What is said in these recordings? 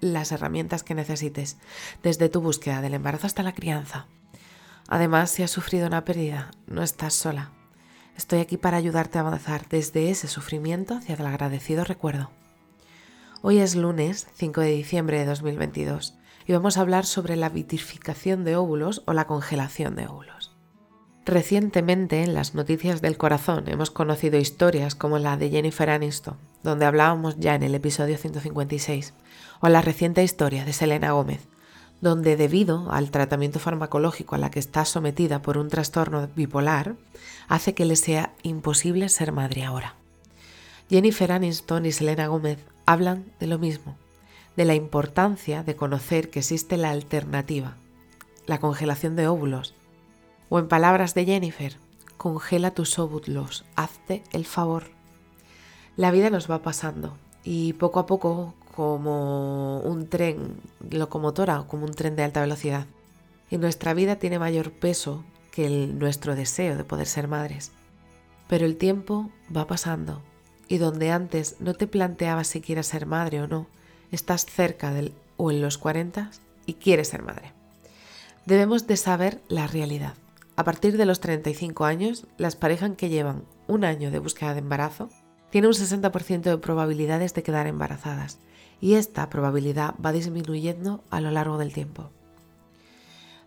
las herramientas que necesites, desde tu búsqueda del embarazo hasta la crianza. Además, si has sufrido una pérdida, no estás sola. Estoy aquí para ayudarte a avanzar desde ese sufrimiento hacia el agradecido recuerdo. Hoy es lunes 5 de diciembre de 2022 y vamos a hablar sobre la vitrificación de óvulos o la congelación de óvulos. Recientemente en las noticias del corazón hemos conocido historias como la de Jennifer Aniston, donde hablábamos ya en el episodio 156, o la reciente historia de Selena Gómez, donde debido al tratamiento farmacológico a la que está sometida por un trastorno bipolar, hace que le sea imposible ser madre ahora. Jennifer Aniston y Selena Gómez hablan de lo mismo, de la importancia de conocer que existe la alternativa, la congelación de óvulos, o en palabras de Jennifer, congela tus óvulos, hazte el favor. La vida nos va pasando y poco a poco como un tren locomotora o como un tren de alta velocidad. Y nuestra vida tiene mayor peso que nuestro deseo de poder ser madres. Pero el tiempo va pasando y donde antes no te planteabas si quieres ser madre o no, estás cerca del o en los 40 y quieres ser madre. Debemos de saber la realidad. A partir de los 35 años, las parejas que llevan un año de búsqueda de embarazo tienen un 60% de probabilidades de quedar embarazadas y esta probabilidad va disminuyendo a lo largo del tiempo.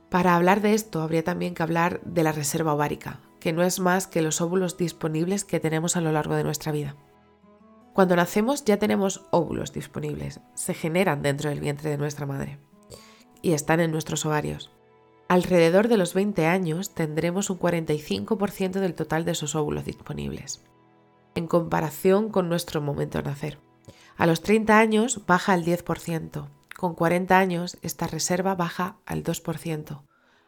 Para hablar de esto habría también que hablar de la reserva ovárica, que no es más que los óvulos disponibles que tenemos a lo largo de nuestra vida. Cuando nacemos ya tenemos óvulos disponibles, se generan dentro del vientre de nuestra madre y están en nuestros ovarios. Alrededor de los 20 años tendremos un 45% del total de esos óvulos disponibles, en comparación con nuestro momento de nacer. A los 30 años baja al 10%. Con 40 años esta reserva baja al 2%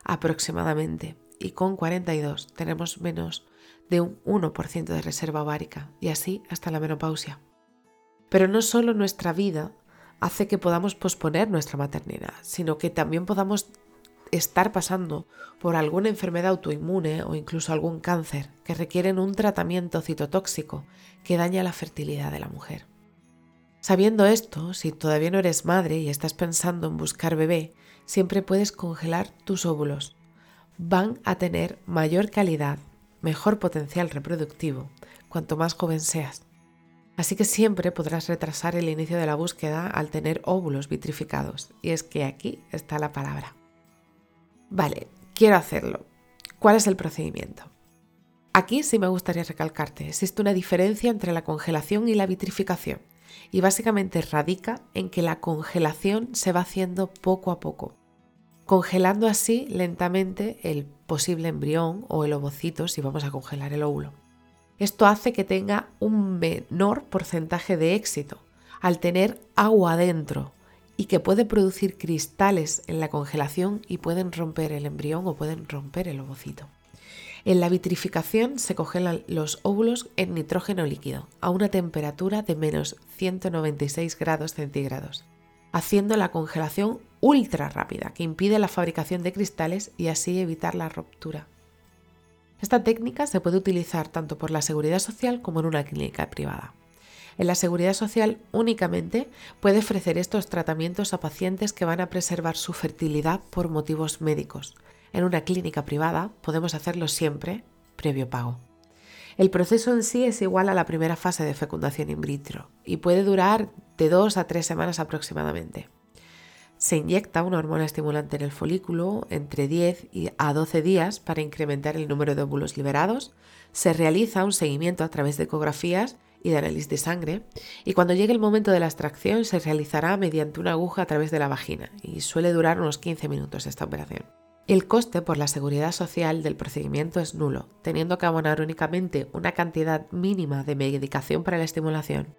aproximadamente. Y con 42 tenemos menos de un 1% de reserva ovárica y así hasta la menopausia. Pero no solo nuestra vida hace que podamos posponer nuestra maternidad, sino que también podamos estar pasando por alguna enfermedad autoinmune o incluso algún cáncer que requieren un tratamiento citotóxico que daña la fertilidad de la mujer. Sabiendo esto, si todavía no eres madre y estás pensando en buscar bebé, siempre puedes congelar tus óvulos. Van a tener mayor calidad, mejor potencial reproductivo, cuanto más joven seas. Así que siempre podrás retrasar el inicio de la búsqueda al tener óvulos vitrificados. Y es que aquí está la palabra. Vale, quiero hacerlo. ¿Cuál es el procedimiento? Aquí sí me gustaría recalcarte, existe una diferencia entre la congelación y la vitrificación y básicamente radica en que la congelación se va haciendo poco a poco, congelando así lentamente el posible embrión o el ovocito si vamos a congelar el óvulo. Esto hace que tenga un menor porcentaje de éxito al tener agua adentro y que puede producir cristales en la congelación y pueden romper el embrión o pueden romper el ovocito. En la vitrificación se congelan los óvulos en nitrógeno líquido a una temperatura de menos 196 grados centígrados, haciendo la congelación ultra rápida que impide la fabricación de cristales y así evitar la ruptura. Esta técnica se puede utilizar tanto por la seguridad social como en una clínica privada. En la seguridad social únicamente puede ofrecer estos tratamientos a pacientes que van a preservar su fertilidad por motivos médicos, en una clínica privada podemos hacerlo siempre previo pago. El proceso en sí es igual a la primera fase de fecundación in vitro y puede durar de 2 a 3 semanas aproximadamente. Se inyecta una hormona estimulante en el folículo entre 10 a 12 días para incrementar el número de óvulos liberados. Se realiza un seguimiento a través de ecografías y de análisis de sangre y cuando llegue el momento de la extracción se realizará mediante una aguja a través de la vagina y suele durar unos 15 minutos esta operación. El coste por la seguridad social del procedimiento es nulo, teniendo que abonar únicamente una cantidad mínima de medicación para la estimulación.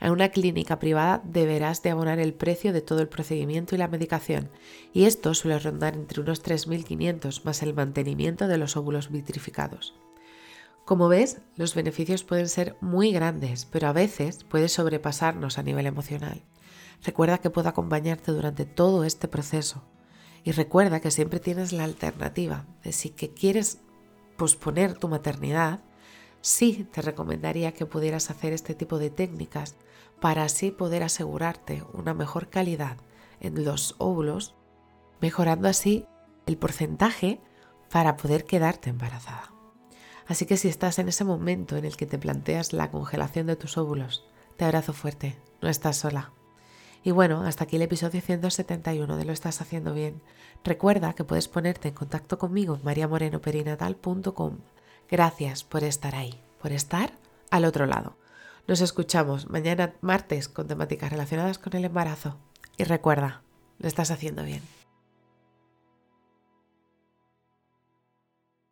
En una clínica privada deberás de abonar el precio de todo el procedimiento y la medicación, y esto suele rondar entre unos 3.500 más el mantenimiento de los óvulos vitrificados. Como ves, los beneficios pueden ser muy grandes, pero a veces puede sobrepasarnos a nivel emocional. Recuerda que puedo acompañarte durante todo este proceso y recuerda que siempre tienes la alternativa de si quieres posponer tu maternidad, sí te recomendaría que pudieras hacer este tipo de técnicas para así poder asegurarte una mejor calidad en los óvulos, mejorando así el porcentaje para poder quedarte embarazada. Así que si estás en ese momento en el que te planteas la congelación de tus óvulos, te abrazo fuerte, no estás sola. Y bueno, hasta aquí el episodio 171 de Lo estás haciendo bien. Recuerda que puedes ponerte en contacto conmigo en mariamorenoperinatal.com. Gracias por estar ahí, por estar al otro lado. Nos escuchamos mañana martes con temáticas relacionadas con el embarazo. Y recuerda, lo estás haciendo bien.